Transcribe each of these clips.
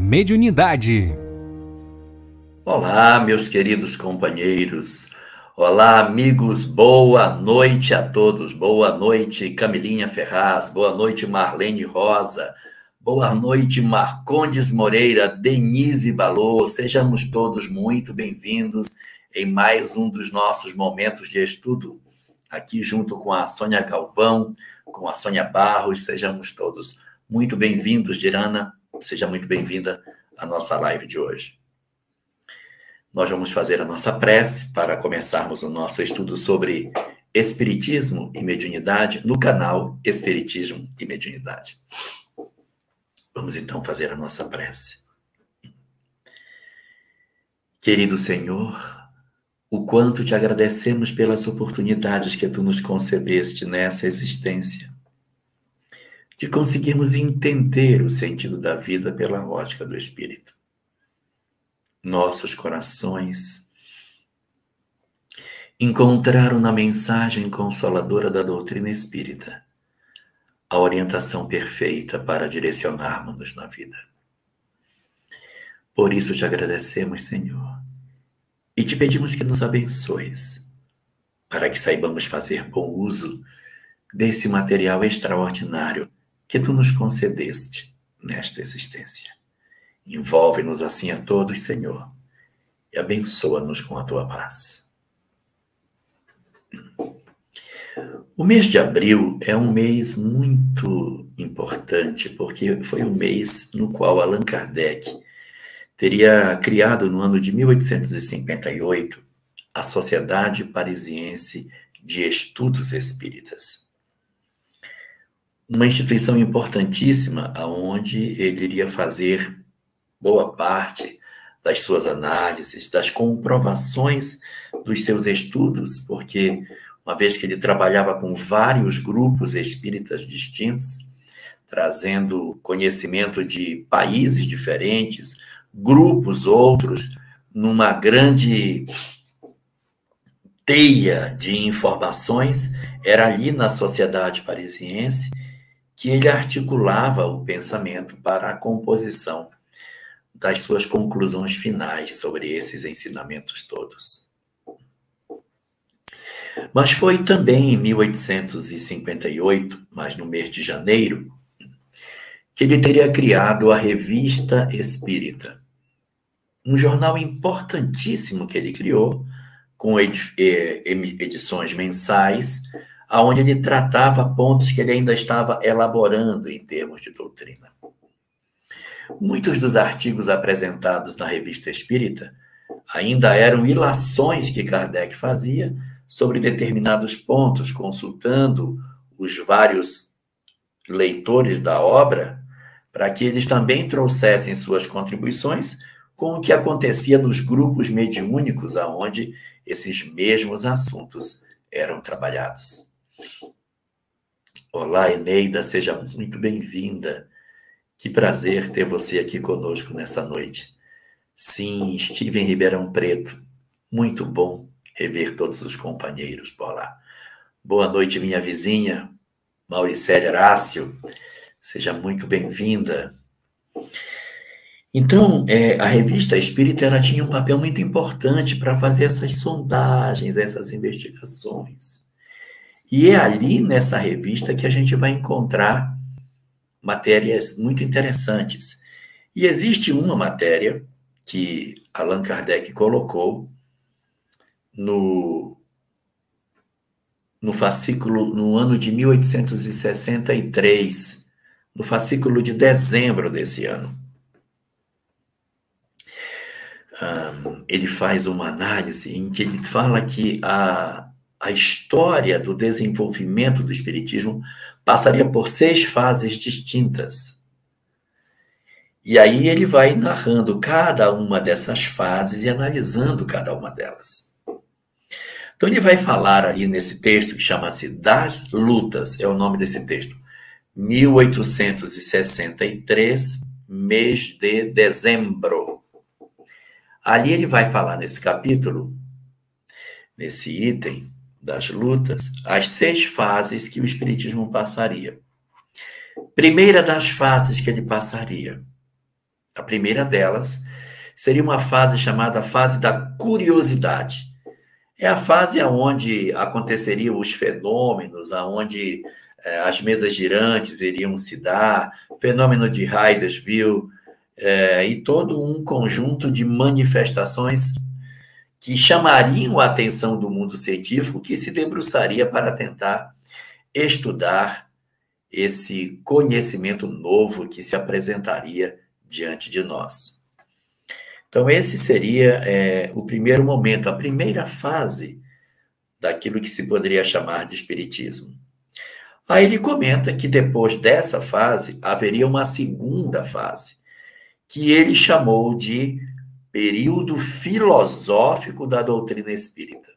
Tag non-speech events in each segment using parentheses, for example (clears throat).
Mediunidade. Olá, meus queridos companheiros. Olá, amigos. Boa noite a todos. Boa noite, Camilinha Ferraz. Boa noite, Marlene Rosa. Boa noite, Marcondes Moreira, Denise Balô. Sejamos todos muito bem-vindos em mais um dos nossos momentos de estudo, aqui junto com a Sônia Galvão, com a Sônia Barros. Sejamos todos muito bem-vindos, Dirana. Seja muito bem-vinda à nossa live de hoje. Nós vamos fazer a nossa prece para começarmos o nosso estudo sobre Espiritismo e Mediunidade no canal Espiritismo e Mediunidade. Vamos então fazer a nossa prece. Querido Senhor, o quanto te agradecemos pelas oportunidades que tu nos concedeste nessa existência, de conseguirmos entender o sentido da vida pela ótica do Espírito. Nossos corações encontraram na mensagem consoladora da doutrina espírita a orientação perfeita para direcionarmos-nos na vida. Por isso te agradecemos, Senhor e te pedimos que nos abençoes, para que saibamos fazer bom uso desse material extraordinário que tu nos concedeste nesta existência. Envolve-nos assim a todos, Senhor, e abençoa-nos com a tua paz. O mês de abril é um mês muito importante, porque foi o mês no qual Allan Kardec teria criado no ano de 1858 a Sociedade Parisiense de Estudos Espíritas. Uma instituição importantíssima aonde ele iria fazer boa parte das suas análises, das comprovações dos seus estudos, porque uma vez que ele trabalhava com vários grupos espíritas distintos, trazendo conhecimento de países diferentes, grupos outros, numa grande teia de informações, era ali na sociedade parisiense que ele articulava o pensamento para a composição das suas conclusões finais sobre esses ensinamentos todos. Mas foi também em 1858, mas no mês de janeiro, que ele teria criado a Revista Espírita um jornal importantíssimo que ele criou, com edições mensais, aonde ele tratava pontos que ele ainda estava elaborando em termos de doutrina. Muitos dos artigos apresentados na Revista Espírita ainda eram ilações que Kardec fazia sobre determinados pontos, consultando os vários leitores da obra, para que eles também trouxessem suas contribuições com o que acontecia nos grupos mediúnicos aonde esses mesmos assuntos eram trabalhados. Olá, Eneida, seja muito bem-vinda. Que prazer ter você aqui conosco nessa noite. Sim, estive em Ribeirão Preto. Muito bom rever todos os companheiros por lá. Boa noite, minha vizinha, Mauricélia Horácio. Seja muito bem-vinda. Então, é, a revista Espírita ela tinha um papel muito importante para fazer essas sondagens, essas investigações. E é ali nessa revista que a gente vai encontrar matérias muito interessantes. E existe uma matéria que Allan Kardec colocou no, no fascículo, no ano de 1863, no fascículo de dezembro desse ano um, ele faz uma análise em que ele fala que a, a história do desenvolvimento do Espiritismo passaria por seis fases distintas. E aí ele vai narrando cada uma dessas fases e analisando cada uma delas. Então ele vai falar ali nesse texto que chama-se Das Lutas, é o nome desse texto. 1863, mês de dezembro. Ali ele vai falar nesse capítulo, nesse item das lutas, as seis fases que o Espiritismo passaria. Primeira das fases que ele passaria, A primeira delas seria uma fase chamada fase da curiosidade. É a fase onde aconteceriam os fenômenos, aonde é, as mesas girantes iriam se dar, fenômeno de Hydesville, é, e todo um conjunto de manifestações que chamariam a atenção do mundo científico, que se debruçaria para tentar estudar esse conhecimento novo que se apresentaria diante de nós. Então, esse seria é, o primeiro momento, a primeira fase daquilo que se poderia chamar de Espiritismo. Aí ele comenta que depois dessa fase haveria uma segunda fase, que ele chamou de período filosófico da doutrina espírita.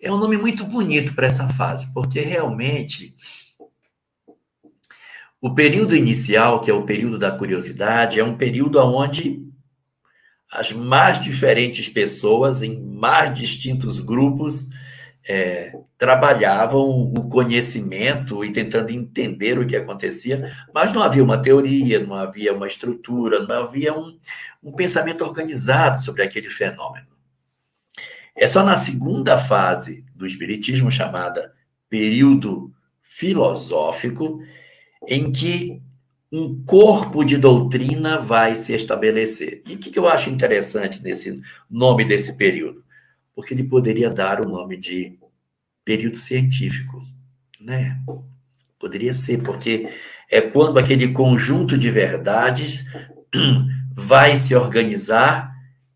É um nome muito bonito para essa fase, porque realmente o período inicial, que é o período da curiosidade, é um período onde as mais diferentes pessoas, em mais distintos grupos, é, trabalhavam o conhecimento e tentando entender o que acontecia, mas não havia uma teoria, não havia uma estrutura, não havia um, um pensamento organizado sobre aquele fenômeno. É só na segunda fase do Espiritismo, chamada período filosófico, em que um corpo de doutrina vai se estabelecer. E o que eu acho interessante nesse nome desse período? Porque ele poderia dar o nome de período científico, né? Poderia ser, porque é quando aquele conjunto de verdades (clears throat) vai se organizar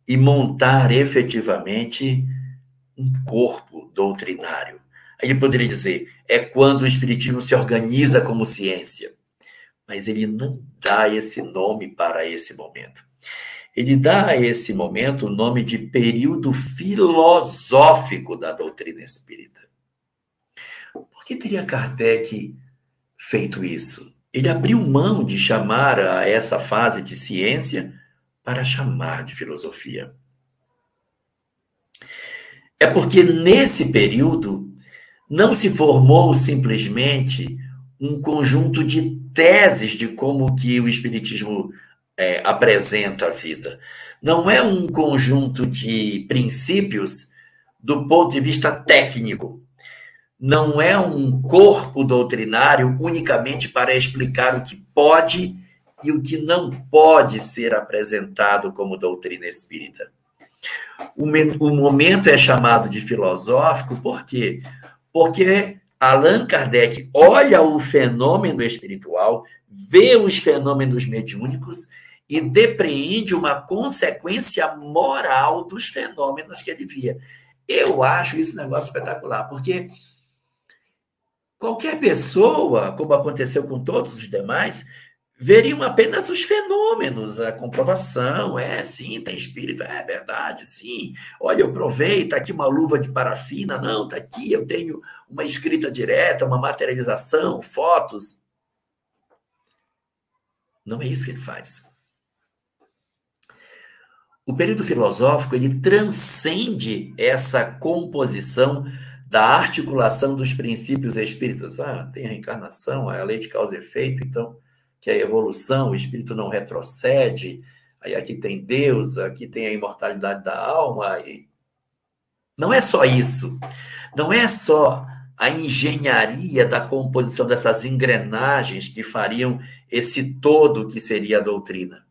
e montar efetivamente um corpo doutrinário. Aí ele poderia dizer, é quando o Espiritismo se organiza como ciência. Mas ele não dá esse nome para esse momento ele dá a esse momento o nome de período filosófico da doutrina espírita. Por que teria Kardec feito isso? Ele abriu mão de chamar a essa fase de ciência para chamar de filosofia. É porque nesse período não se formou simplesmente um conjunto de teses de como que o espiritismo é, apresenta a vida. Não é um conjunto de princípios do ponto de vista técnico. Não é um corpo doutrinário unicamente para explicar o que pode e o que não pode ser apresentado como doutrina espírita. O, o momento é chamado de filosófico por quê? Porque Allan Kardec olha o fenômeno espiritual, vê os fenômenos mediúnicos e depreende uma consequência moral dos fenômenos que ele via. Eu acho esse negócio espetacular, porque qualquer pessoa, como aconteceu com todos os demais, veriam apenas os fenômenos, a comprovação, é, sim, tem espírito, é verdade, sim. Olha, eu provei, está aqui uma luva de parafina, não, está aqui, eu tenho uma escrita direta, uma materialização, fotos. Não é isso que ele faz. O período filosófico ele transcende essa composição da articulação dos princípios espíritas. Ah, tem a reencarnação, a lei de causa e efeito, então, que é a evolução, o espírito não retrocede. Aí aqui tem Deus, aqui tem a imortalidade da alma. E... Não é só isso. Não é só a engenharia da composição dessas engrenagens que fariam esse todo que seria a doutrina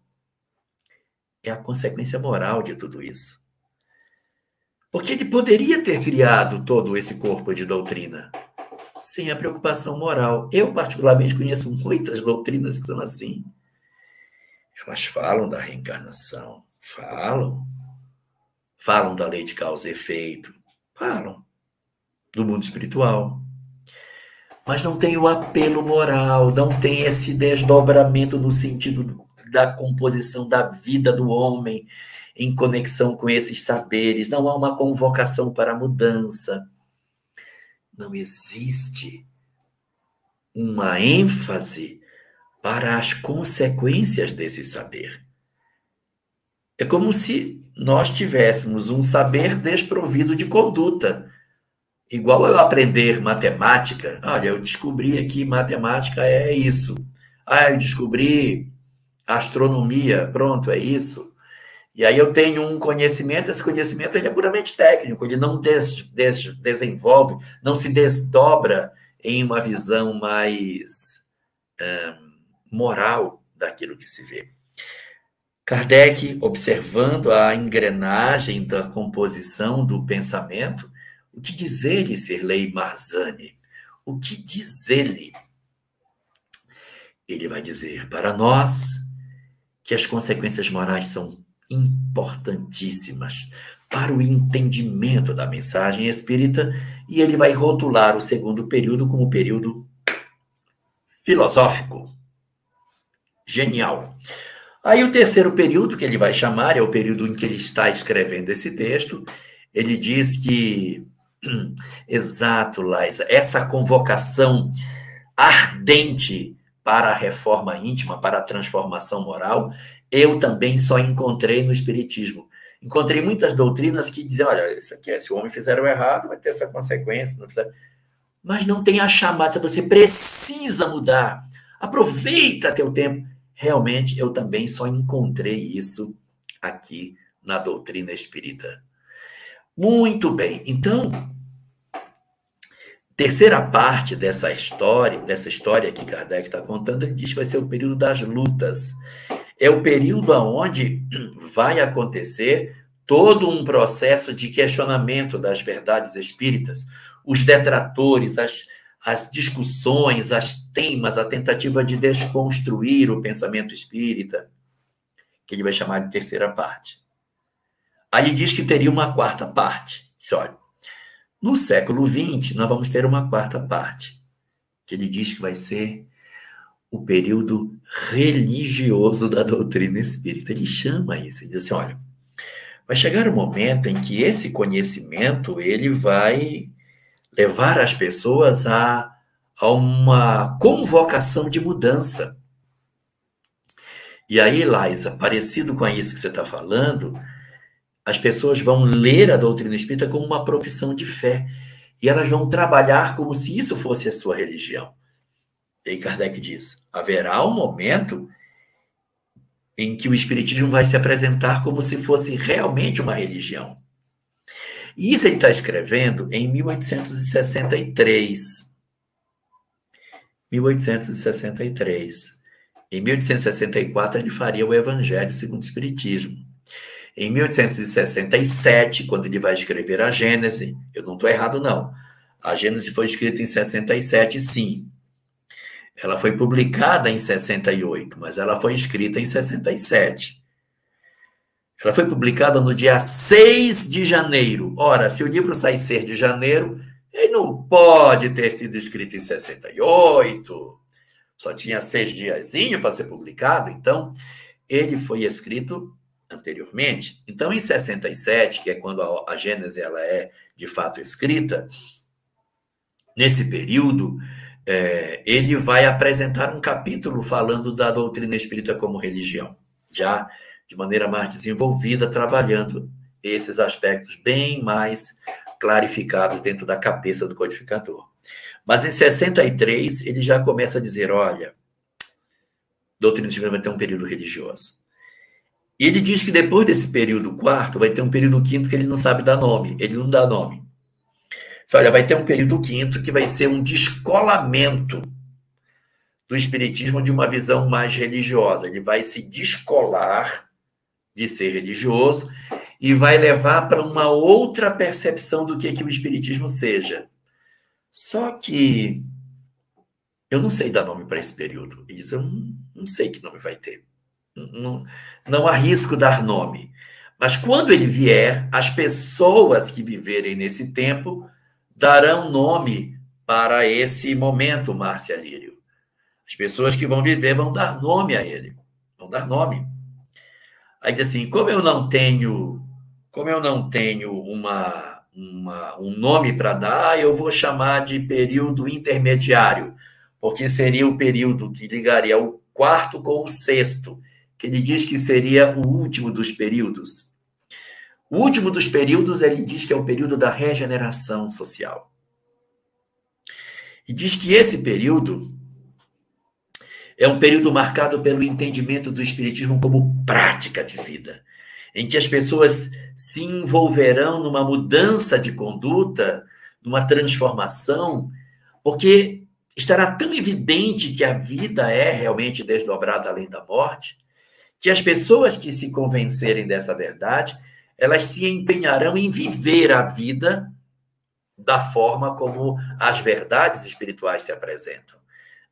é a consequência moral de tudo isso. Porque ele poderia ter criado todo esse corpo de doutrina sem a preocupação moral. Eu, particularmente, conheço muitas doutrinas que são assim. Elas falam da reencarnação, falam. Falam da lei de causa e efeito, falam do mundo espiritual. Mas não tem o apelo moral, não tem esse desdobramento no sentido da composição da vida do homem em conexão com esses saberes, não há uma convocação para a mudança. Não existe uma ênfase para as consequências desse saber. É como se nós tivéssemos um saber desprovido de conduta. Igual eu aprender matemática. Olha, eu descobri aqui matemática é isso. Ah, eu descobri astronomia, pronto, é isso. E aí eu tenho um conhecimento, esse conhecimento ele é puramente técnico, ele não des, des, desenvolve, não se desdobra em uma visão mais moral daquilo que se vê. Kardec, observando a engrenagem da composição do pensamento, o que diz ele, Sirlei Marzani? O que diz ele? Ele vai dizer para nós que as consequências morais são importantíssimas para o entendimento da mensagem espírita e ele vai rotular o segundo período como período filosófico. Genial. Aí o terceiro período que ele vai chamar é o período em que ele está escrevendo esse texto. Ele diz que, (clears throat) exato, Laisa, essa convocação ardente para a reforma íntima, para a transformação moral, eu também só encontrei no Espiritismo. Encontrei muitas doutrinas que dizem: olha, isso aqui, se o homem fizer o errado, vai ter essa consequência. Não. Mas não tem a chamada, você precisa mudar. Aproveita teu tempo realmente eu também só encontrei isso aqui na doutrina espírita. Muito bem, então, terceira parte dessa história, dessa história que Kardec está contando, ele diz que vai ser o período das lutas. É o período onde vai acontecer todo um processo de questionamento das verdades espíritas. Os detratores, as, as discussões, as temas, a tentativa de desconstruir o pensamento espírita, que ele vai chamar de terceira parte. Aí diz que teria uma quarta parte. Diz, olha, no século XX, nós vamos ter uma quarta parte, que ele diz que vai ser o período religioso da doutrina espírita. Ele chama isso, ele diz assim, olha, vai chegar o um momento em que esse conhecimento ele vai levar as pessoas a, a uma convocação de mudança. E aí, Laisa, parecido com isso que você está falando, as pessoas vão ler a doutrina espírita como uma profissão de fé. E elas vão trabalhar como se isso fosse a sua religião. E Kardec diz: haverá um momento em que o Espiritismo vai se apresentar como se fosse realmente uma religião. E isso ele está escrevendo em 1863. 1863. Em 1864, ele faria o Evangelho segundo o Espiritismo. Em 1867, quando ele vai escrever a Gênese, eu não estou errado, não. A Gênese foi escrita em 67, sim. Ela foi publicada em 68, mas ela foi escrita em 67. Ela foi publicada no dia 6 de janeiro. Ora, se o livro sai 6 de janeiro, ele não pode ter sido escrito em 68. Só tinha seis diazinho para ser publicado, então ele foi escrito anteriormente. Então, em 67, que é quando a, a Gênese ela é de fato escrita, nesse período, é, ele vai apresentar um capítulo falando da doutrina espírita como religião. Já de maneira mais desenvolvida, trabalhando esses aspectos bem mais clarificados dentro da cabeça do codificador. Mas em 63, ele já começa a dizer: olha, doutrina divina vai ter um período religioso. E ele diz que depois desse período quarto, vai ter um período quinto que ele não sabe dar nome, ele não dá nome. Olha, vai ter um período quinto que vai ser um descolamento do espiritismo de uma visão mais religiosa. Ele vai se descolar de ser religioso e vai levar para uma outra percepção do que, que o espiritismo seja. Só que eu não sei dar nome para esse período. Isso eu não, sei que nome vai ter. Não, não arrisco dar nome. Mas quando ele vier, as pessoas que viverem nesse tempo darão nome para esse momento, Márcia Lírio. As pessoas que vão viver vão dar nome a ele. Vão dar nome. Aí diz assim, como eu não tenho, como eu não tenho uma, uma um nome para dar, eu vou chamar de período intermediário, porque seria o período que ligaria o quarto com o sexto, que ele diz que seria o último dos períodos. O último dos períodos, ele diz que é o período da regeneração social. E diz que esse período É um período marcado pelo entendimento do Espiritismo como prática de vida, em que as pessoas se envolverão numa mudança de conduta, numa transformação, porque estará tão evidente que a vida é realmente desdobrada além da morte, que as pessoas que se convencerem dessa verdade, elas se empenharão em viver a vida da forma como as verdades espirituais se apresentam.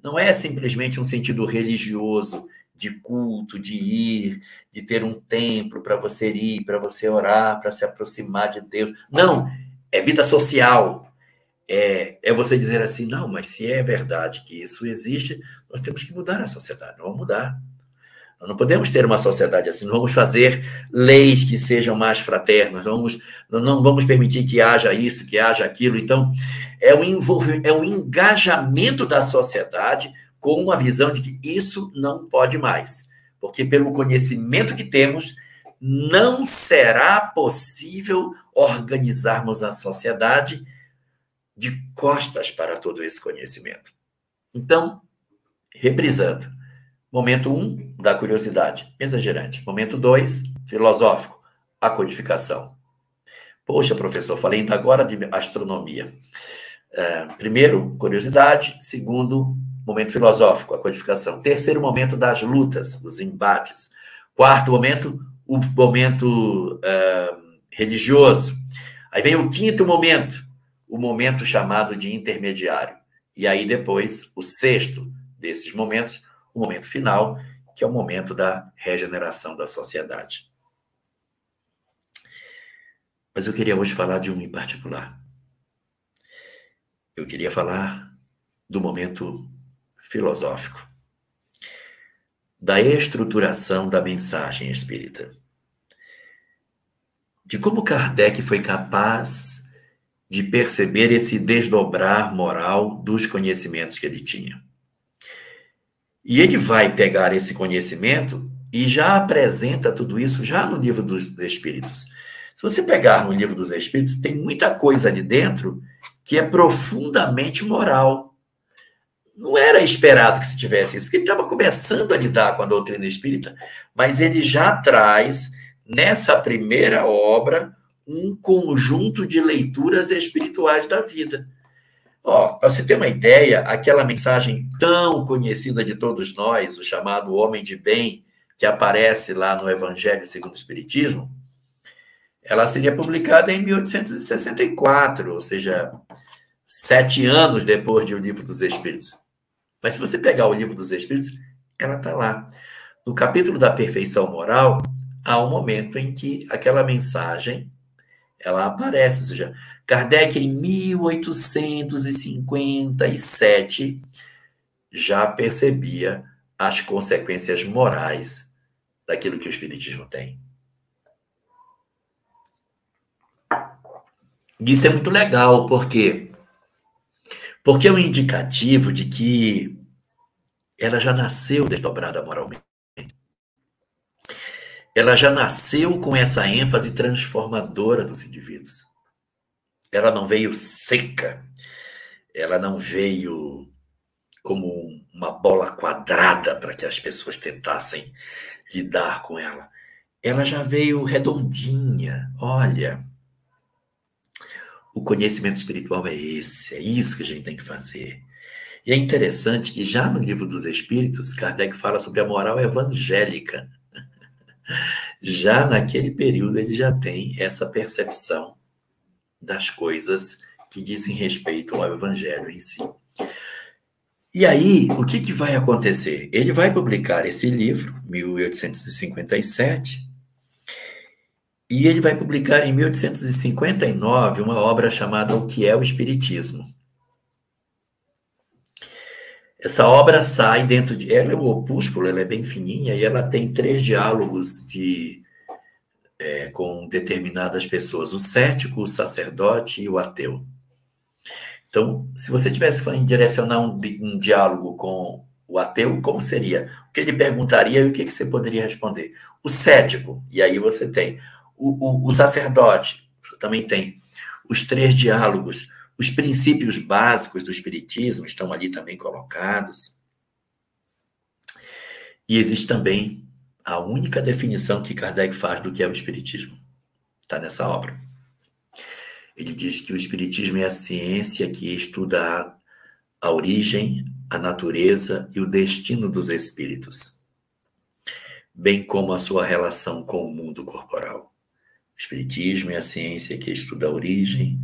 Não é simplesmente um sentido religioso de culto, de ir, de ter um templo para você ir, para você orar, para se aproximar de Deus. Não, é vida social. É, é você dizer assim, não, mas se é verdade que isso existe, nós temos que mudar a sociedade, vamos mudar. Não podemos ter uma sociedade assim, não vamos fazer leis que sejam mais fraternas, vamos, não vamos permitir que haja isso, que haja aquilo. Então, é o, envolvimento, é o engajamento da sociedade com uma visão de que isso não pode mais. Porque, pelo conhecimento que temos, não será possível organizarmos a sociedade de costas para todo esse conhecimento. Então, reprisando Momento 1, um, da curiosidade, exagerante. Momento 2, filosófico, a codificação. Poxa, professor, falei ainda agora de astronomia. É, primeiro, curiosidade. Segundo, momento filosófico, a codificação. Terceiro momento das lutas, os embates. Quarto momento, o momento é, religioso. Aí vem o quinto momento, o momento chamado de intermediário. E aí depois, o sexto desses momentos, o momento final, que é o momento da regeneração da sociedade. Mas eu queria hoje falar de um em particular. Eu queria falar do momento filosófico, da estruturação da mensagem espírita, de como Kardec foi capaz de perceber esse desdobrar moral dos conhecimentos que ele tinha. E ele vai pegar esse conhecimento e já apresenta tudo isso já no livro dos Espíritos. Se você pegar no livro dos Espíritos, tem muita coisa ali dentro que é profundamente moral. Não era esperado que se tivesse isso, porque ele estava começando a lidar com a doutrina espírita, mas ele já traz, nessa primeira obra, um conjunto de leituras espirituais da vida. Ó, para você ter uma ideia, aquela mensagem tão conhecida de todos nós, o chamado homem de bem, que aparece lá no Evangelho segundo o Espiritismo, ela seria publicada em 1864, ou seja, sete anos depois de O Livro dos Espíritos. Mas se você pegar o Livro dos Espíritos, ela está lá. No capítulo da perfeição moral, há um momento em que aquela mensagem ela aparece, ou seja, Kardec, em 1857, já percebia as consequências morais daquilo que o Espiritismo tem. Isso é muito legal, porque porque é um indicativo de que ela já nasceu desdobrada moralmente. Ela já nasceu com essa ênfase transformadora dos indivíduos ela não veio seca, ela não veio como uma bola quadrada para que as pessoas tentassem lidar com ela. Ela já veio redondinha. Olha, o conhecimento espiritual é esse, é isso que a gente tem que fazer. E é interessante que já no livro dos Espíritos, Kardec fala sobre a moral evangélica. (laughs) Já naquele período ele já tem essa percepção das coisas que dizem respeito ao Evangelho em si. E aí, o que, que vai acontecer? Ele vai publicar esse livro, 1857, e ele vai publicar em 1859 uma obra chamada O que é o Espiritismo. Essa obra sai dentro de. Ela é um opúsculo, ela é bem fininha e ela tem três diálogos de é, com determinadas pessoas, o cético, o sacerdote e o ateu. Então, se você tivesse que direcionar um, um, diálogo com o ateu, como seria? O que ele perguntaria e o que, que você poderia responder? O cético, e aí você tem. O, o, o sacerdote, você também tem. Os três diálogos, os princípios básicos do Espiritismo estão ali também colocados. E existe também a única definição que Kardec faz do que é o Espiritismo. Está nessa obra. Ele diz que o Espiritismo é a ciência que estuda a origem, a natureza e o destino dos espíritos, bem como a sua relação com o mundo corporal. O Espiritismo é a ciência que estuda a origem,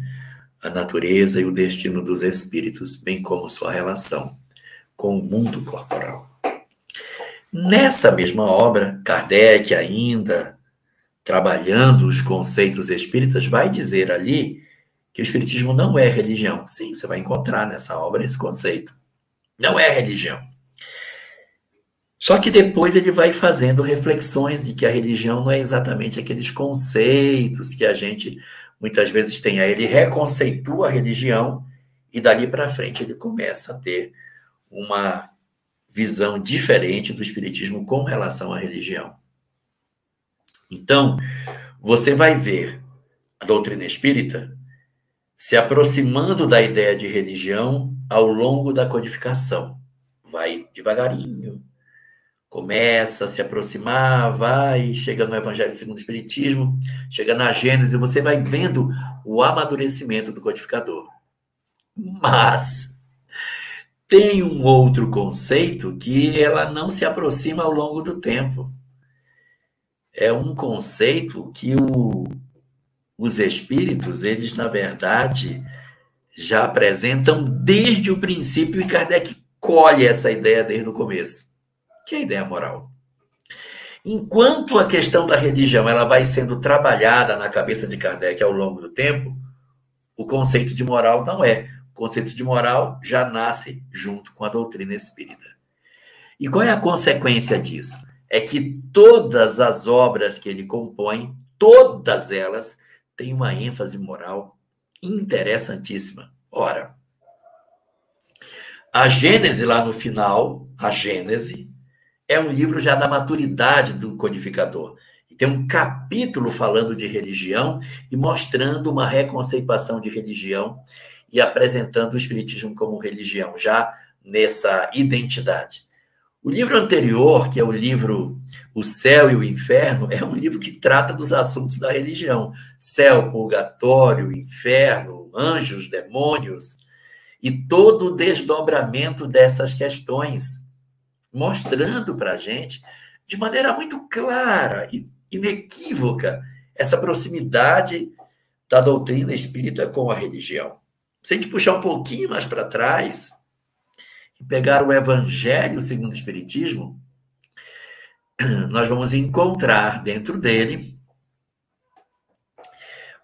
a natureza e o destino dos espíritos, bem como sua relação com o mundo corporal. Nessa mesma obra, Kardec ainda trabalhando os conceitos espíritas, vai dizer ali que o espiritismo não é religião. Sim, você vai encontrar nessa obra esse conceito. Não é religião. Só que depois ele vai fazendo reflexões de que a religião não é exatamente aqueles conceitos que a gente muitas vezes tem. Aí ele reconceitua a religião e dali para frente ele começa a ter uma visão diferente do espiritismo com relação à religião. Então, você vai ver a doutrina espírita se aproximando da ideia de religião ao longo da codificação. Vai devagarinho, começa a se aproximar, vai, chega no Evangelho segundo o Espiritismo, chega na Gênesis, você vai vendo o amadurecimento do codificador. Mas tem um outro conceito que ela não se aproxima ao longo do tempo. É um conceito que o, os espíritos, eles, na verdade, já apresentam desde o princípio e Kardec colhe essa ideia desde o começo, que é a ideia moral. Enquanto a questão da religião ela vai sendo trabalhada na cabeça de Kardec ao longo do tempo, o conceito de moral não é conceito de moral já nasce junto com a doutrina espírita. E qual é a consequência disso? É que todas as obras que ele compõe, todas elas, têm uma ênfase moral interessantíssima. Ora, a Gênese lá no final, a Gênese, é um livro já da maturidade do codificador. E tem um capítulo falando de religião e mostrando uma reconceituação de religião e apresentando o Espiritismo como religião, já nessa identidade. O livro anterior, que é o livro O Céu e o Inferno, é um livro que trata dos assuntos da religião: céu, purgatório, inferno, anjos, demônios, e todo o desdobramento dessas questões, mostrando para a gente, de maneira muito clara e inequívoca, essa proximidade da doutrina espírita com a religião. Se a gente puxar um pouquinho mais para trás e pegar o Evangelho segundo o Espiritismo, (clears throat) nós vamos encontrar dentro dele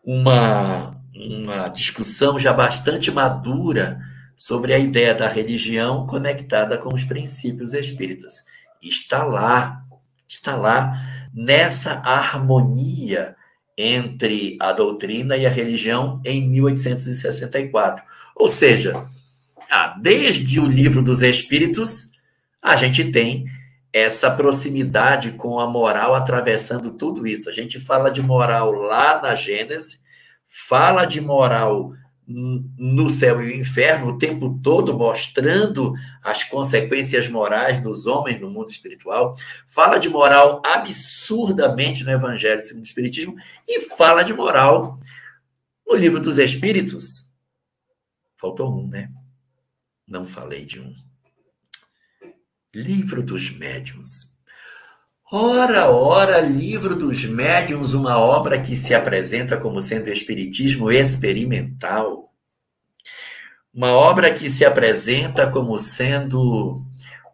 uma, uma discussão já bastante madura sobre a ideia da religião conectada com os princípios espíritas. Está lá, está lá nessa harmonia entre a doutrina e a religião em 1864. Ou seja, ah, desde o livro dos Espíritos, a gente tem essa proximidade com a moral atravessando tudo isso. A gente fala de moral lá na Gênesis, fala de moral no céu e o inferno o tempo todo mostrando as consequências morais dos homens no mundo espiritual, fala de moral absurdamente no Evangelho segundo o Espiritismo e fala de moral no livro dos Espíritos. Faltou um, né? Não falei de um. Livro dos Médiuns. Ora, ora, Livro dos Médiuns, uma obra que se apresenta como sendo espiritismo experimental. Uma obra que se apresenta como sendo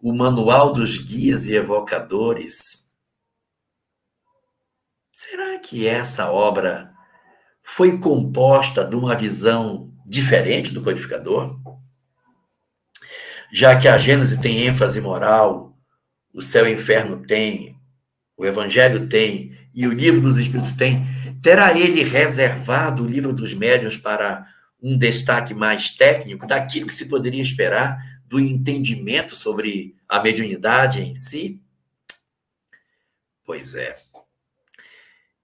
o manual dos guias e evocadores. Será que essa obra foi composta de uma visão diferente do codificador? Já que a Gênese tem ênfase moral, o céu e o inferno tem, o Evangelho tem e o Livro dos Espíritos tem, terá ele reservado o Livro dos Médiuns para um destaque mais técnico daquilo que se poderia esperar do entendimento sobre a mediunidade em si? Pois é.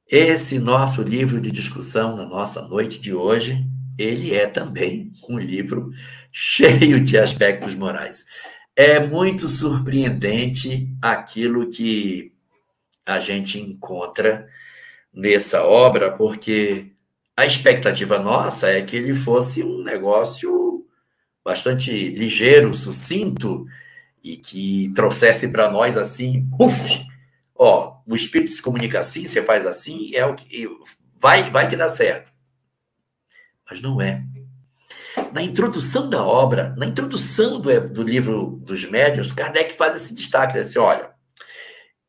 Esse nosso livro de discussão na nossa noite de hoje, ele é também um livro (laughs) cheio de aspectos morais. é muito surpreendente aquilo que a gente encontra nessa obra, porque a expectativa nossa é que ele fosse um negócio bastante ligeiro, sucinto e que trouxesse para nós assim, puf, ó, o espírito se comunica assim, você faz assim, é o que vai, vai que dá certo. Mas não é. Na introdução da obra, na introdução do, do livro dos médiuns, Kardec faz esse destaque, assim, olha,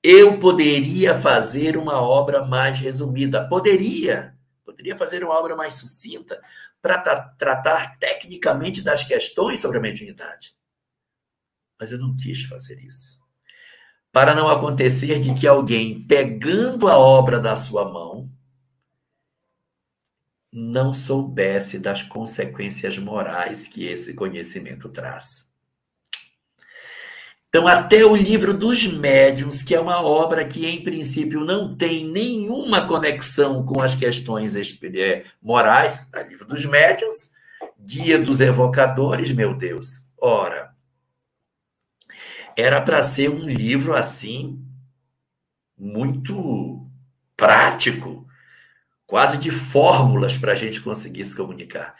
eu poderia fazer uma obra mais resumida, poderia, poderia fazer uma obra mais sucinta para tratar tecnicamente das questões sobre a mediunidade. Mas eu não quis fazer isso. Para não acontecer de que alguém, pegando a obra da sua mão, não soubesse das consequências morais que esse conhecimento traz. Então, até o livro dos médiuns, que é uma obra que, em princípio, não tem nenhuma conexão com as questões é, morais, é livro dos médiuns, guia dos evocadores, meu Deus. Ora, era para ser um livro assim, muito prático, quase de fórmulas para a gente conseguir se comunicar.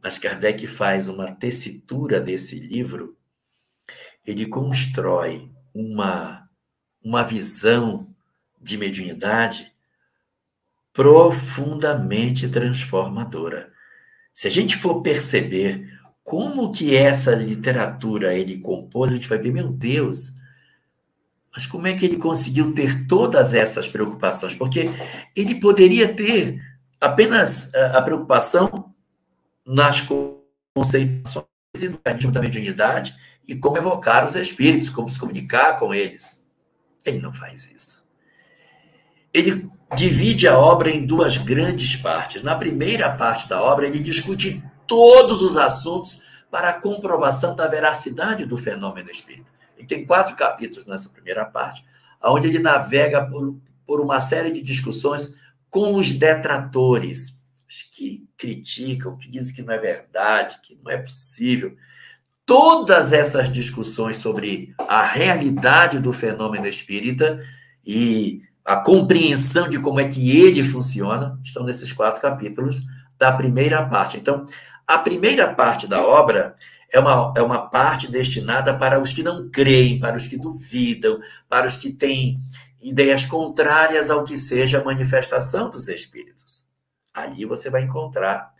Mas Kardec faz uma tessitura desse livro, ele constrói uma, uma visão de mediunidade profundamente transformadora. Se a gente for perceber como que essa literatura ele compôs, a gente vai ver, meu Deus, mas como é que ele conseguiu ter todas essas preocupações? Porque ele poderia ter apenas eh, a preocupação nas conceituações e no da mediunidade e como evocar os espíritos, como se comunicar com eles. Ele não faz isso. Ele divide a obra em duas grandes partes. Na primeira parte da obra, ele discute todos os assuntos para a comprovação da veracidade do fenômeno espírita. Ele tem quatro capítulos nessa primeira parte, onde ele navega por, por uma série de discussões com os detratores, os que criticam, que dizem que não é verdade, que não é possível. Todas essas discussões sobre a realidade do fenômeno espírita e a compreensão de como é que ele funciona estão nesses quatro capítulos da primeira parte. Então, a primeira parte da obra é uma, é uma parte destinada para os que não creem, para os que duvidam, para os que têm ideias contrárias ao que seja a manifestação dos espíritos. Ali você vai encontrar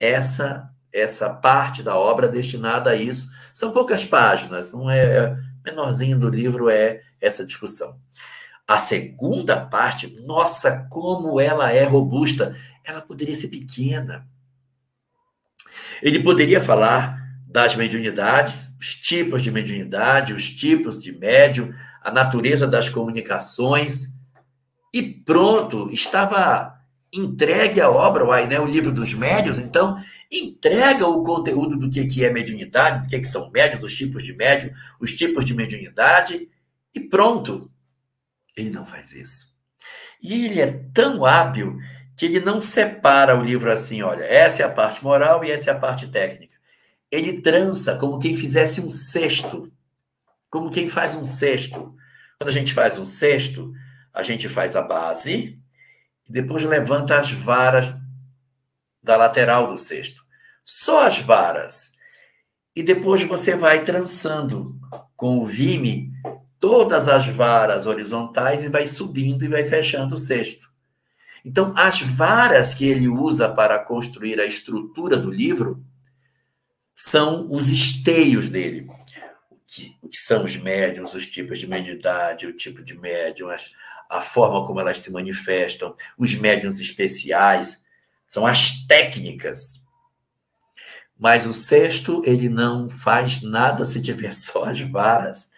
essa essa parte da obra destinada a isso. São poucas páginas, não é, é menorzinho do livro é essa discussão. A segunda parte, nossa, como ela é robusta, ela poderia ser pequena. Ele poderia falar das mediunidades, os tipos de mediunidade, os tipos de médium, a natureza das comunicações. E pronto, estava entregue a obra, o, né, o livro dos médios, então entrega o conteúdo do que, é mediunidade, do que, são médios, os tipos de médium, os tipos de mediunidade, e pronto. Ele não faz isso. E ele é tão hábil que ele não separa o livro assim, olha, essa é a parte moral e essa é a parte técnica ele trança como quem fizesse um cesto. Como quem faz um cesto. Quando a gente faz um cesto, a gente faz a base e depois levanta as varas da lateral do cesto. Só as varas. E depois você vai trançando com o vime todas as varas horizontais e vai subindo e vai fechando o cesto. Então, as varas que ele usa para construir a estrutura do livro são os esteios dele. O que, são os médiums, os tipos de mediunidade, o tipo de médium, as, a forma como elas se manifestam, os médiums especiais, são as técnicas. Mas o sexto, ele não faz nada se tiver só as varas.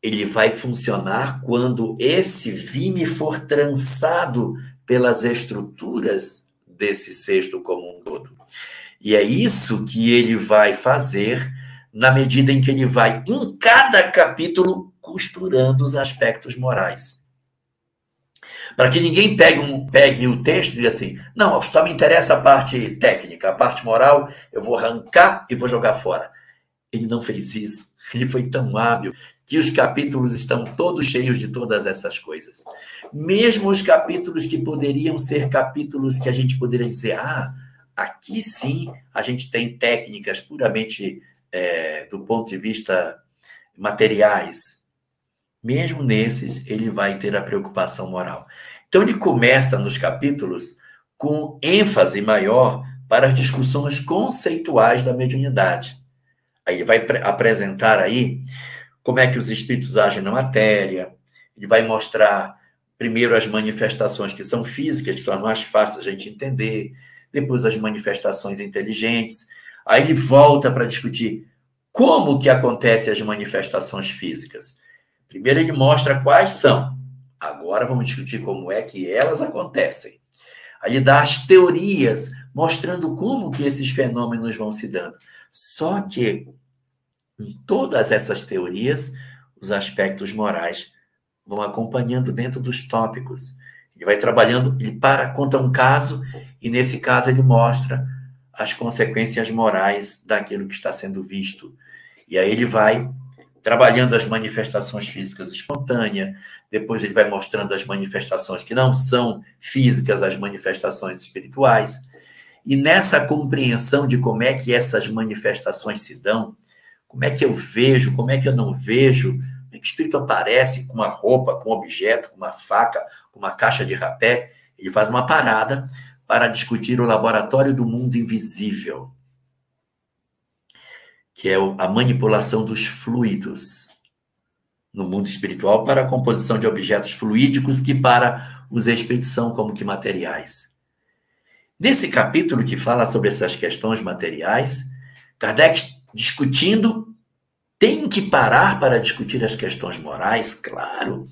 Ele vai funcionar quando esse vime for trançado pelas estruturas desse sexto como um todo. E é isso que ele vai fazer na medida em que ele vai, em cada capítulo, costurando os aspectos morais. Para que ninguém pegue, um, pegue o texto e diga assim: não, só me interessa a parte técnica, a parte moral, eu vou arrancar e vou jogar fora. Ele não fez isso. Ele foi tão hábil que os capítulos estão todos cheios de todas essas coisas. Mesmo os capítulos que poderiam ser capítulos que a gente poderia dizer, ah, aqui sim a gente tem técnicas puramente é, do ponto de vista materiais. Mesmo nesses, ele vai ter a preocupação moral. Então, ele começa nos capítulos com ênfase maior para as discussões conceituais da mediunidade. Aí ele vai apresentar aí como é que os espíritos agem na matéria, ele vai mostrar primeiro as manifestações que são físicas, que são as mais fáceis a gente entender, depois as manifestações inteligentes. Aí ele volta para discutir como que acontecem as manifestações físicas. Primeiro ele mostra quais são. Agora vamos discutir como é que elas acontecem. Ele dá as teorias mostrando como que esses fenômenos vão se dando. Só que em todas essas teorias, os aspectos morais vão acompanhando dentro dos tópicos. Ele vai trabalhando, ele para, conta um caso, e nesse caso ele mostra as consequências morais daquilo que está sendo visto. E aí ele vai trabalhando as manifestações físicas espontâneas, depois ele vai mostrando as manifestações que não são físicas, as manifestações espirituais. E nessa compreensão de como é que essas manifestações se dão, como é que eu vejo, como é que eu não vejo, como é que o espírito aparece com uma roupa, com um objeto, com uma faca, com uma caixa de rapé, ele faz uma parada para discutir o laboratório do mundo invisível, que é a manipulação dos fluidos no mundo espiritual para a composição de objetos fluídicos que para os espíritos são como que materiais. Nesse capítulo que fala sobre essas questões materiais, Kardec discutindo, tem que parar para discutir as questões morais, claro.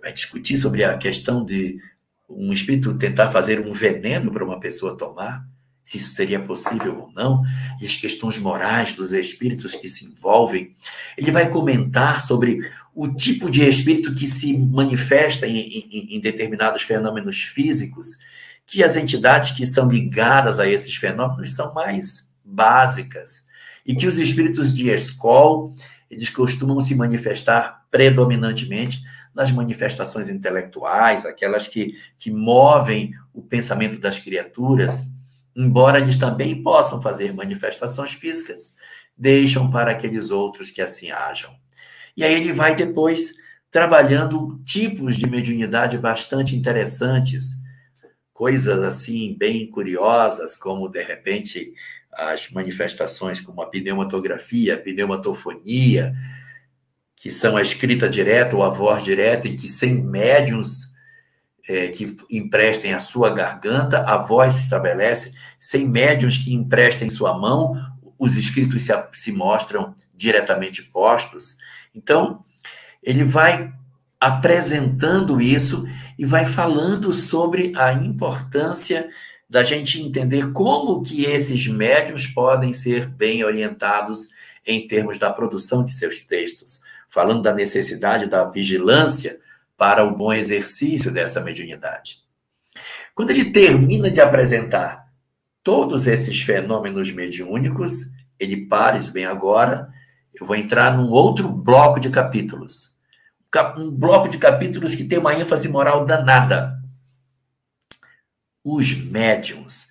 Vai discutir sobre a questão de um espírito tentar fazer um veneno para uma pessoa tomar, se isso seria possível ou não, e as questões morais dos espíritos que se envolvem. Ele vai comentar sobre o tipo de espírito que se manifesta em, em, em determinados fenômenos físicos, que as entidades que são ligadas a esses fenômenos são mais básicas, e que os espíritos de escola eles costumam se manifestar predominantemente nas manifestações intelectuais, aquelas que, que movem o pensamento das criaturas, embora eles também possam fazer manifestações físicas, deixam para aqueles outros que assim hajam. E aí ele vai depois trabalhando tipos de mediunidade bastante interessantes, coisas assim bem curiosas, como de repente as manifestações como a pneumatografia, a pneumatofonia, que são a escrita direta ou a voz direta, em que sem médiums é, que emprestem a sua garganta, a voz se estabelece, sem médiums que emprestem sua mão, os escritos se, se mostram diretamente postos. Então, ele vai apresentando isso e vai falando sobre a importância da gente entender como que esses médios podem ser bem orientados em termos da produção de seus textos, falando da necessidade da vigilância para o bom exercício dessa mediunidade. Quando ele termina de apresentar todos esses fenômenos mediúnicos, ele pares bem agora, eu vou entrar num outro bloco de capítulos. Um bloco de capítulos que tem uma ênfase moral danada os médiums.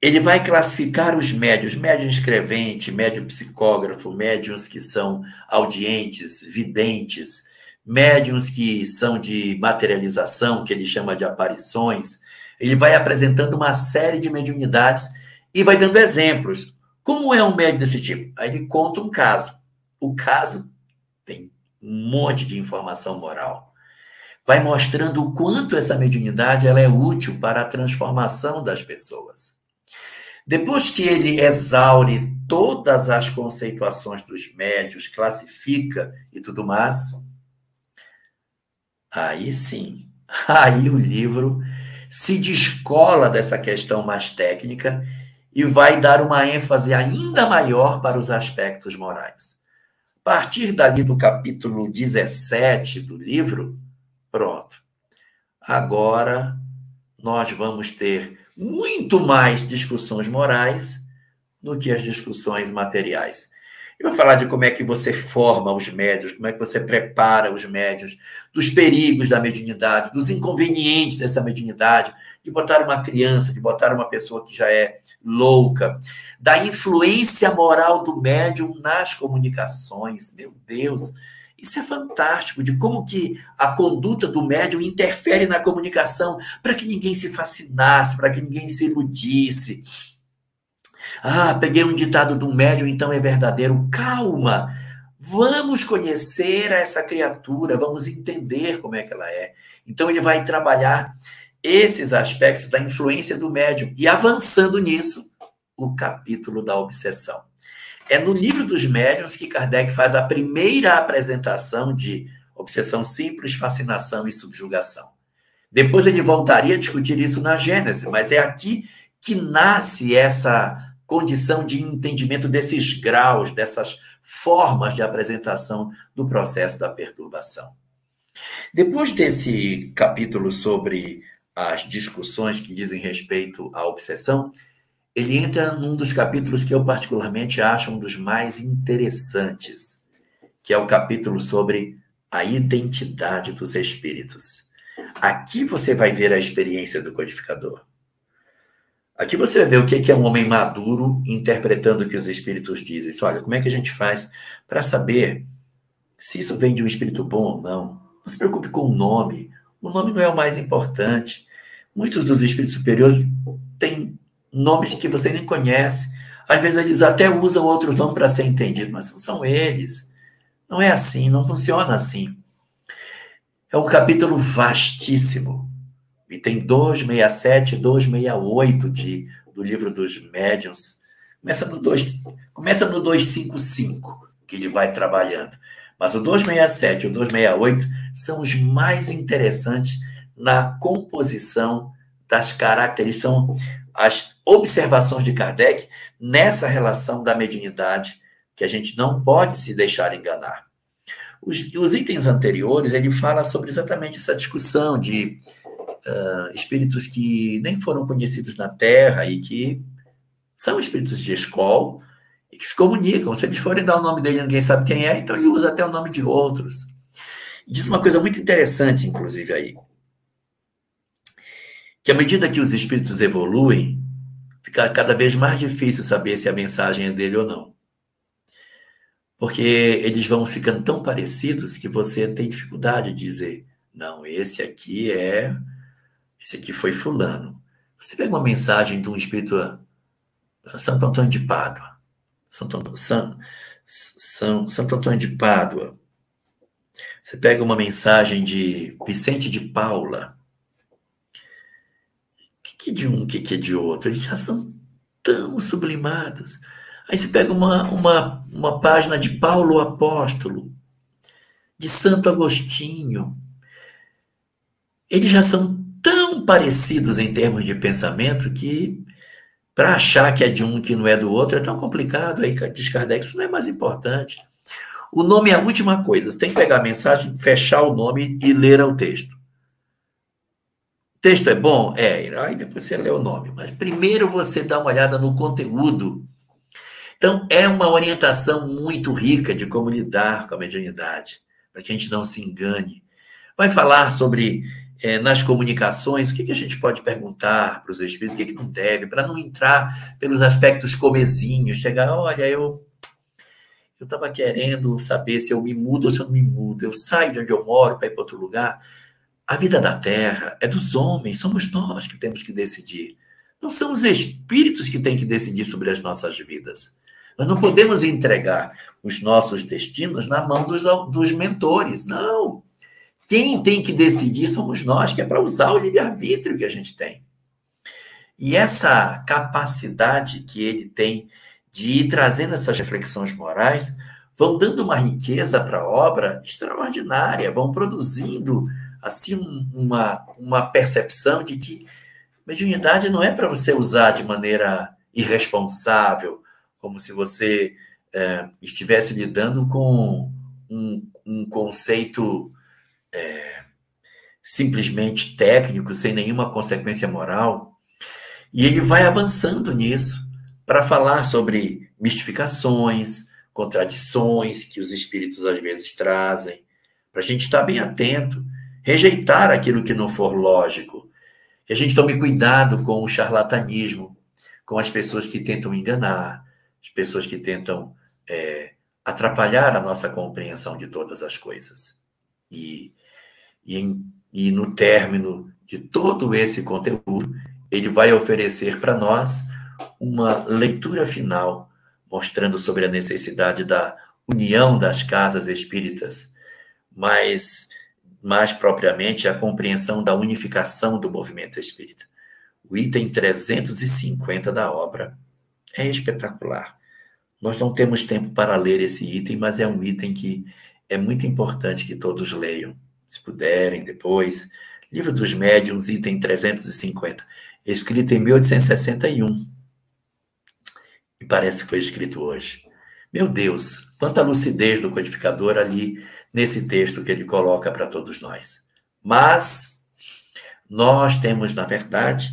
Ele vai classificar os médios, médium escrevente, médium psicógrafo, médiums que são audientes, videntes, médiums que são de materialização, que ele chama de aparições. Ele vai apresentando uma série de mediunidades e vai dando exemplos. Como é um médium desse tipo? Aí ele conta um caso. O caso tem um monte de informação moral vai mostrando o quanto essa mediunidade ela é útil para a transformação das pessoas. Depois que ele exaure todas as conceituações dos médios, classifica e tudo mais, aí sim, (laughs) aí o livro se descola dessa questão mais técnica e vai dar uma ênfase ainda maior para os aspectos morais. A partir dali do capítulo 17 do livro, Pronto. Agora nós vamos ter muito mais discussões morais do que as discussões materiais. Ele vai falar de como é que você forma os médios, como é que você prepara os médios, dos perigos da mediunidade, dos inconvenientes dessa mediunidade, de botar uma criança, de botar uma pessoa que já é louca, da influência moral do médium nas comunicações. Meu Deus, isso é fantástico, de como que a conduta do médium interfere na comunicação, para que ninguém se fascinasse, para que ninguém se iludisse. Ah, peguei um ditado do médium, então é verdadeiro. Calma! Vamos conhecer essa criatura, vamos entender como é que ela é. Então ele vai trabalhar esses aspectos da influência do médium e avançando nisso, o capítulo da obsessão. É no livro dos médiuns que Kardec faz a primeira apresentação de obsessão simples, fascinação e subjugação. Depois ele voltaria a discutir isso na Gênesis, mas é aqui que nasce essa condição de entendimento desses graus, dessas formas de apresentação do processo da perturbação. Depois desse capítulo sobre as discussões que dizem respeito à obsessão, ele entra num dos capítulos que eu particularmente acho um dos mais interessantes, que é o capítulo sobre a identidade dos espíritos. Aqui você vai ver a experiência do codificador. Aqui você ver o que é um homem maduro interpretando o que os espíritos dizem. Olha, como é que a gente faz para saber se isso vem de um espírito bom ou não? Não se preocupe com o nome. O nome não é o mais importante. Muitos dos espíritos superiores têm nomes que você nem conhece. Às vezes eles até usam outros nomes para ser entendido, mas não são eles. Não é assim, não funciona assim. É um capítulo vastíssimo. E tem 267 e 268 de, do livro dos médiuns. Começa no, 2, começa no 255, que ele vai trabalhando. Mas o 267 e o 268 são os mais interessantes na composição das características, são as observações de Kardec nessa relação da mediunidade que a gente não pode se deixar enganar. Os, os itens anteriores, ele fala sobre exatamente essa discussão de uh, espíritos que nem foram conhecidos na Terra e que são espíritos de escola e que se comunicam. Se eles forem dar o nome dele ninguém sabe quem é, então ele usa até o nome de outros. Diz uma coisa muito interessante, inclusive, aí que à medida que os espíritos evoluem, fica cada vez mais difícil saber se a mensagem é dele ou não. Porque eles vão ficando tão parecidos que você tem dificuldade de dizer, não, esse aqui é, esse aqui foi fulano. Você pega uma mensagem de um espírito Santo Antônio de Pádua, Santo, San, São, Santo Antônio de Pádua, você pega uma mensagem de Vicente de Paula, que de um, que, que de outro. Eles já são tão sublimados. Aí você pega uma, uma, uma página de Paulo Apóstolo, de Santo Agostinho. Eles já são tão parecidos em termos de pensamento que para achar que é de um que não é do outro é tão complicado. Aí diz Kardec, isso não é mais importante. O nome é a última coisa. Você tem que pegar a mensagem, fechar o nome e ler o texto texto é bom? É, aí depois você lê o nome. Mas primeiro você dá uma olhada no conteúdo. Então, é uma orientação muito rica de como lidar com a mediunidade, para que a gente não se engane. Vai falar sobre, é, nas comunicações, o que, que, a gente pode perguntar para os espíritos, o que, que não deve, para não entrar pelos aspectos comezinhos, chegar, olha, eu eu estava querendo saber se eu me mudo ou se eu não me mudo. Eu saio de onde eu moro para ir para outro lugar. A vida da terra é dos homens, somos nós que temos que decidir. Não são os espíritos que têm que decidir sobre as nossas vidas. Nós não podemos entregar os nossos destinos na mão dos, dos mentores. Não. Quem tem que decidir somos nós, que é para usar o livre-arbítrio que a gente tem. E essa capacidade que ele tem de ir trazendo essas reflexões morais vão dando uma riqueza para a obra extraordinária, vão produzindo assim uma, uma percepção de que mediunidade não é para você usar de maneira irresponsável, como se você é, estivesse lidando com um, um conceito é, simplesmente técnico, sem nenhuma consequência moral. E ele vai avançando nisso para falar sobre mistificações, contradições que os espíritos às vezes trazem, para a gente estar bem atento, rejeitar aquilo que não for lógico, que a gente tome cuidado com o charlatanismo, com as pessoas que tentam enganar, as pessoas que tentam é, atrapalhar a nossa compreensão de todas as coisas. E, e, e no término de todo esse conteúdo, ele vai oferecer para nós uma leitura final, mostrando sobre a necessidade da união das casas espíritas, mas mais propriamente a compreensão da unificação do movimento espírita. O item 350 da obra é espetacular. Nós não temos tempo para ler esse item, mas é um item que é muito importante que todos leiam, se puderem depois. Livro dos Médiuns, item 350, escrito em 1861. E parece que foi escrito hoje. Meu Deus, quanta lucidez do codificador ali nesse texto que ele coloca para todos nós. Mas nós temos, na verdade,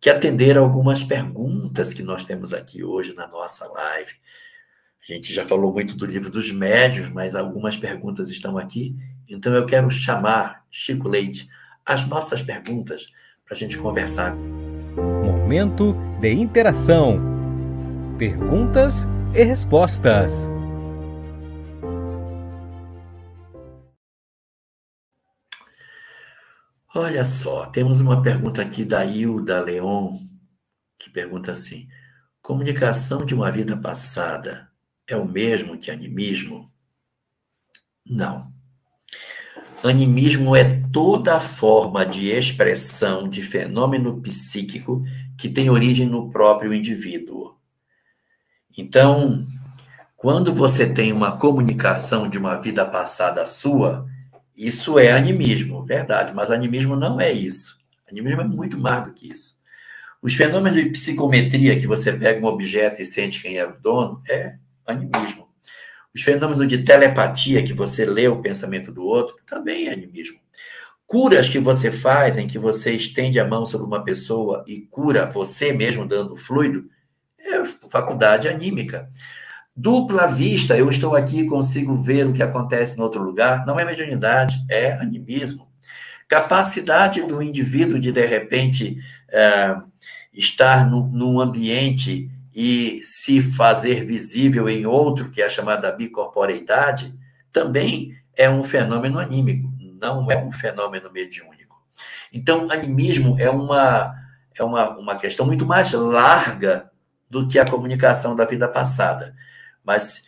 que atender algumas perguntas que nós temos aqui hoje na nossa live. A gente já falou muito do livro dos médios, mas algumas perguntas estão aqui. Então eu quero chamar Chico Leite as nossas perguntas para a gente conversar. Momento de interação. Perguntas e respostas. Olha só, temos uma pergunta aqui da Hilda Leon, que pergunta assim: comunicação de uma vida passada é o mesmo que animismo? Não. Animismo é toda forma de expressão de fenômeno psíquico que tem origem no próprio indivíduo. Então, quando você tem uma comunicação de uma vida passada sua, isso é animismo, verdade, mas animismo não é isso. Animismo é muito mais do que isso. Os fenômenos de psicometria, que você pega um objeto e sente quem é o dono, é animismo. Os fenômenos de telepatia, que você lê o pensamento do outro, também é animismo. Curas que você faz, em que você estende a mão sobre uma pessoa e cura você mesmo dando fluido, é faculdade anímica. Dupla vista, eu estou aqui e consigo ver o que acontece em outro lugar, não é mediunidade, é animismo. Capacidade do indivíduo de, de repente, é, estar no, num ambiente e se fazer visível em outro, que é a chamada bicorporeidade, também é um fenômeno anímico, não é um fenômeno mediúnico. Então, animismo é uma, é uma, uma questão muito mais larga do que a comunicação da vida passada. Mas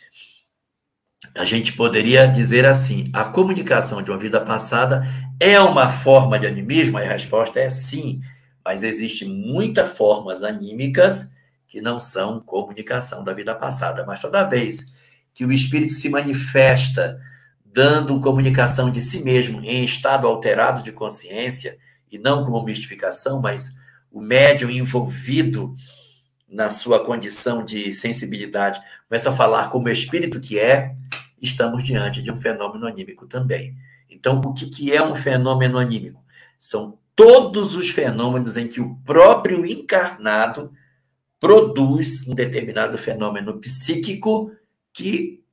a gente poderia dizer assim: a comunicação de uma vida passada é uma forma de animismo? a resposta é sim, mas existem muitas formas anímicas que não são comunicação da vida passada. Mas toda vez que o espírito se manifesta dando comunicação de si mesmo em estado alterado de consciência, e não como mistificação, mas o médium envolvido na sua condição de sensibilidade, começa a falar como espírito que é, estamos diante de um fenômeno anímico também. Então, o que, que é um fenômeno anímico? São todos os fenômenos em que o próprio encarnado produz um determinado fenômeno psíquico que,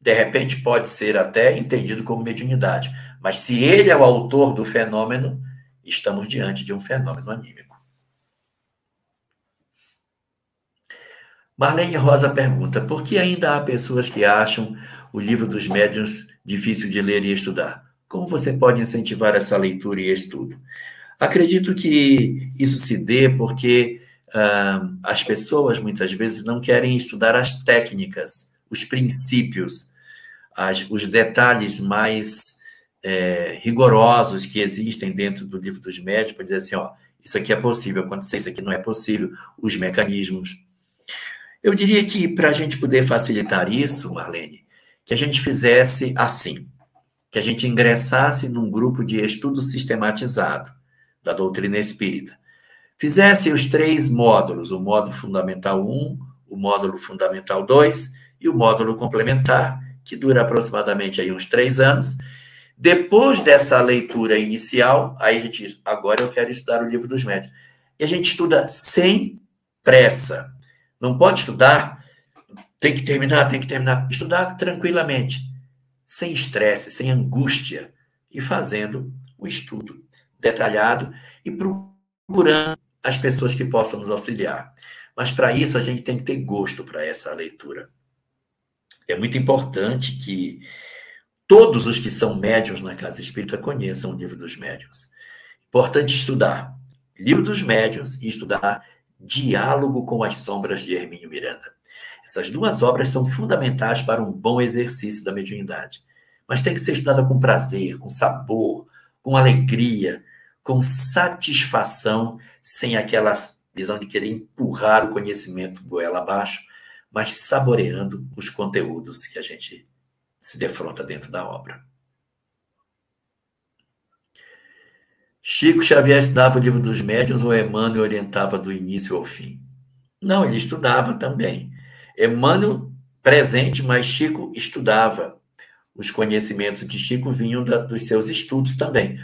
de repente, pode ser até entendido como mediunidade. Mas se ele é o autor do fenômeno, estamos diante de um fenômeno anímico. Marlene Rosa pergunta: por que ainda há pessoas que acham o livro dos médiuns difícil de ler e estudar? Como você pode incentivar essa leitura e estudo? Acredito que isso se dê porque uh, as pessoas muitas vezes não querem estudar as técnicas, os princípios, as, os detalhes mais é, rigorosos que existem dentro do livro dos médios para dizer assim, ó, isso aqui é possível acontecer, isso aqui não é possível, os mecanismos. Eu diria que para a gente poder facilitar isso, Marlene, que a gente fizesse assim, que a gente ingressasse num grupo de estudo sistematizado da doutrina espírita. Fizesse os três módulos, o módulo fundamental 1, o módulo fundamental 2 e o módulo complementar, que dura aproximadamente aí uns três anos. Depois dessa leitura inicial, aí a gente diz, agora eu quero estudar o livro dos médios. E a gente estuda sem pressa. Não pode estudar Tem que terminar, tem que terminar. Estudar tranquilamente, sem estresse, sem angústia, e fazendo o estudo detalhado e procurando as pessoas que possam nos auxiliar. Mas para isso a gente tem que ter gosto para essa leitura. É muito importante que todos os que são médiums na casa espírita conheçam o livro dos médiuns. Importante estudar livro dos médiuns e estudar Diálogo com as Sombras de Hermínio Miranda. Essas duas obras são fundamentais para um bom exercício da mediunidade, mas tem que ser estudada com prazer, com sabor, com alegria, com satisfação, sem aquela visão de querer empurrar o conhecimento goela abaixo, mas saboreando os conteúdos que a gente se defronta dentro da obra. Chico Xavier estudava o livro dos médiuns ou Emmanuel orientava do início ao fim? Não, ele estudava também. Emmanuel presente, mas Chico estudava. Os conhecimentos de Chico vinham da, dos seus estudos também.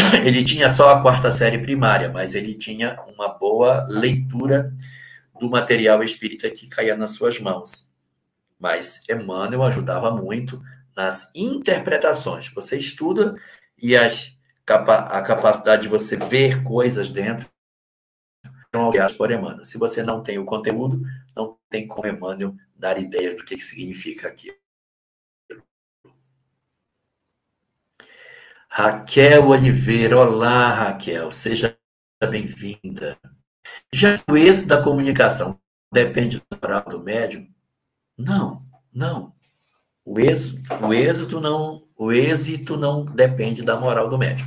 (coughs) Ele tinha só a quarta série primária, mas ele tinha uma boa leitura do material espírita que caía nas suas mãos. Mas Emmanuel ajudava muito nas interpretações. Você estuda e as a capacidade de você ver coisas dentro são guiadas por Emmanuel. Se você não tem o conteúdo, não tem como Emmanuel dar ideias do que significa aquilo. Raquel Oliveira, olá Raquel, seja bem-vinda. Já o êxito da comunicação depende do moral do médium? Não, não. O êxito, o êxito não, o êxito não depende da moral do médium.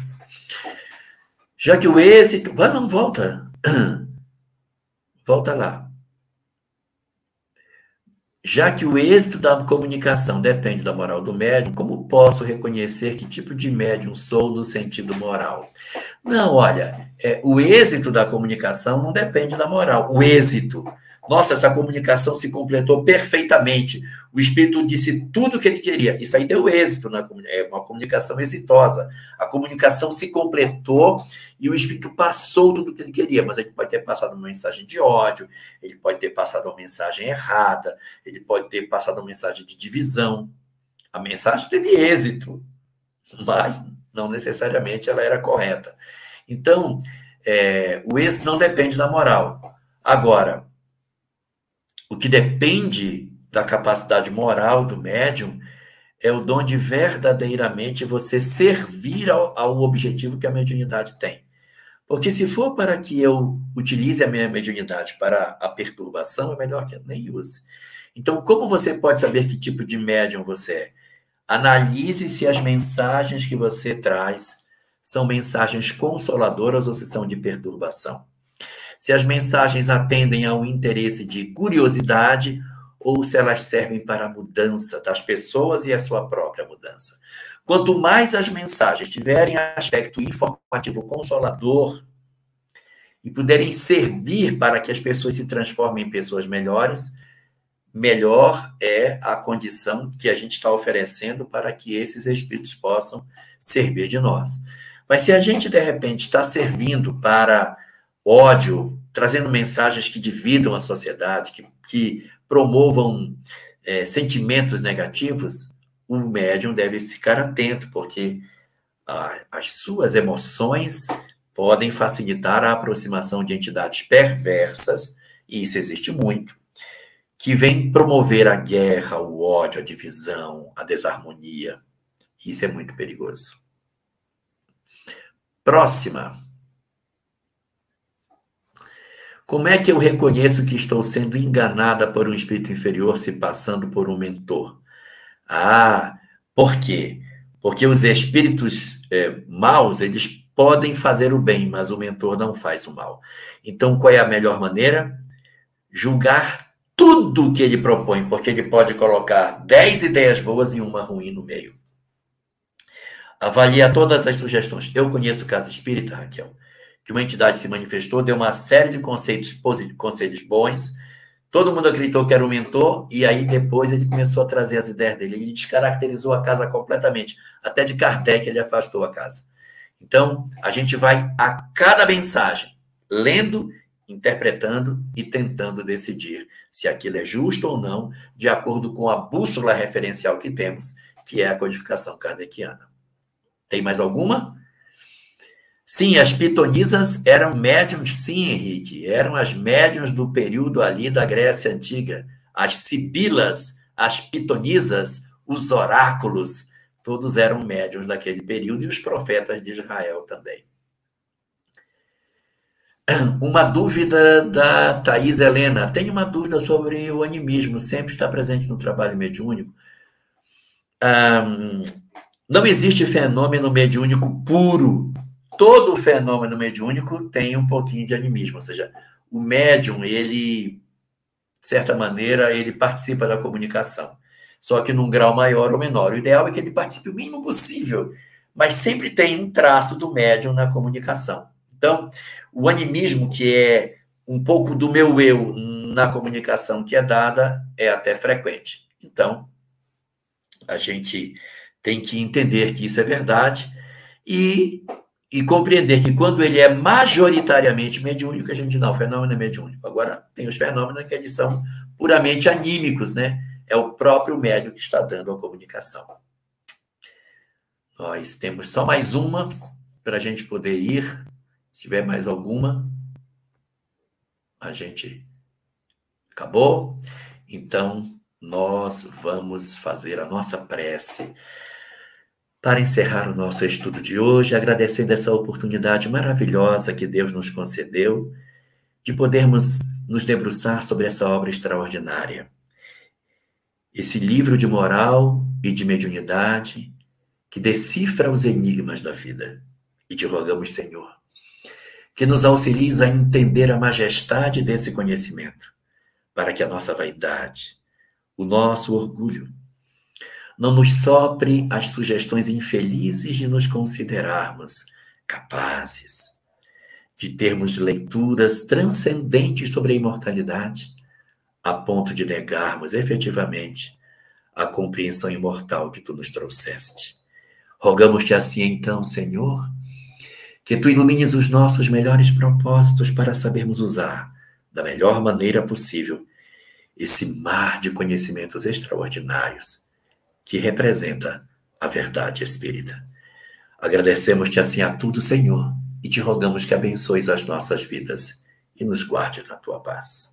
Já que o êxito. Vai, não, volta. (clears throat) Volta lá. Já que o êxito da comunicação depende da moral do médium, como posso reconhecer que tipo de médium sou no sentido moral? Não, olha, é, o êxito da comunicação não depende da moral. O êxito nossa, essa comunicação se completou perfeitamente. O espírito disse tudo o que ele queria. Isso aí deu êxito na é uma comunicação exitosa. A comunicação se completou e o espírito passou tudo o que ele queria, mas ele pode ter passado uma mensagem de ódio, ele pode ter passado uma mensagem errada, ele pode ter passado uma mensagem de divisão. A mensagem teve êxito, mas não necessariamente ela era correta. Então, é, o êxito não depende da moral. Agora, o que depende da capacidade moral do médium é o dom de verdadeiramente você servir ao, ao objetivo que a mediunidade tem. Porque se for para que eu utilize a minha mediunidade para a perturbação, é melhor que eu nem use. Então, como você pode saber que tipo de médium você é? Analise se as mensagens que você traz são mensagens consoladoras ou se são de perturbação se as mensagens atendem ao interesse de curiosidade ou se elas servem para a mudança das pessoas e a sua própria mudança. Quanto mais as mensagens tiverem aspecto informativo consolador e puderem servir para que as pessoas se transformem em pessoas melhores, melhor é a condição que a gente está oferecendo para que esses espíritos possam servir de nós. Mas se a gente, de repente, está servindo para ódio, trazendo mensagens que dividam a sociedade, que, que promovam é, sentimentos negativos, o médium deve ficar atento, porque as suas emoções podem facilitar a aproximação de entidades perversas, e isso existe muito, que vem promover a guerra, o ódio, a divisão, a desarmonia. Isso é muito perigoso. Próxima. Como é que eu reconheço que estou sendo enganada por um espírito inferior se passando por um mentor? Ah, por quê? Porque os espíritos é, maus, eles podem fazer o bem, mas o mentor não faz o mal. Então, qual é a melhor maneira? Julgar tudo que ele propõe, porque ele pode colocar dez ideias boas e uma ruim no meio. Avalia todas as sugestões. Eu conheço o caso espírita, Raquel que uma entidade se manifestou, deu uma série de conceitos, conselhos bons, todo mundo acreditou que era o mentor, e aí depois ele começou a trazer as ideias dele. Ele descaracterizou a casa completamente. Até de Kardec ele afastou a casa. Então, a gente vai a cada mensagem, lendo interpretando e tentando decidir se aquilo é justo ou não, de acordo com a bússola referencial que temos, que é a codificação kardeciana. Tem mais alguma? Sim, as pitonisas eram médiums, sim, Henrique, eram as médiums do período ali da Grécia Antiga. As sibilas, as pitonisas, os oráculos, todos eram médiums daquele período e os profetas de Israel também. (clears throat) Uma dúvida da Thais Helena. Tem uma dúvida sobre o animismo, sempre está presente no trabalho mediúnico. Um, não existe fenômeno mediúnico puro. Todo fenômeno mediúnico tem um pouquinho de animismo, ou seja, o médium, ele, de certa maneira, ele participa da comunicação, só que num grau maior ou menor. O ideal é que ele participe o mínimo possível, mas sempre tem um traço do médium na comunicação. Então, o animismo, que é um pouco do meu eu na comunicação que é dada, é até frequente. Então, a gente tem que entender que isso é verdade e, e compreender que quando ele é majoritariamente mediúnico, a gente não, o fenômeno é mediúnico. Agora, tem os fenômenos que eles são puramente anímicos, né? É o próprio médium que está dando a comunicação. Nós temos só mais uma para a gente poder ir. Se tiver mais alguma, a gente acabou. Então, nós vamos fazer a nossa prece para encerrar o nosso estudo de hoje, agradecendo essa oportunidade maravilhosa que Deus nos concedeu de podermos nos debruçar sobre essa obra extraordinária. Esse livro de moral e de mediunidade que decifra os enigmas da vida. E te rogamos, Senhor, que nos auxilies a entender a majestade desse conhecimento, para que a nossa vaidade, o nosso orgulho, não nos sopre as sugestões infelizes de nos considerarmos capazes de termos leituras transcendentes sobre a imortalidade, a ponto de negarmos efetivamente a compreensão imortal que tu nos trouxeste. Rogamos-te assim então, Senhor, que tu ilumines os nossos melhores propósitos para sabermos usar, da melhor maneira possível, esse mar de conhecimentos extraordinários que representa a verdade espírita. Agradecemos-te assim a tudo, Senhor, e te rogamos que abençoes as nossas vidas e nos guarde na tua paz.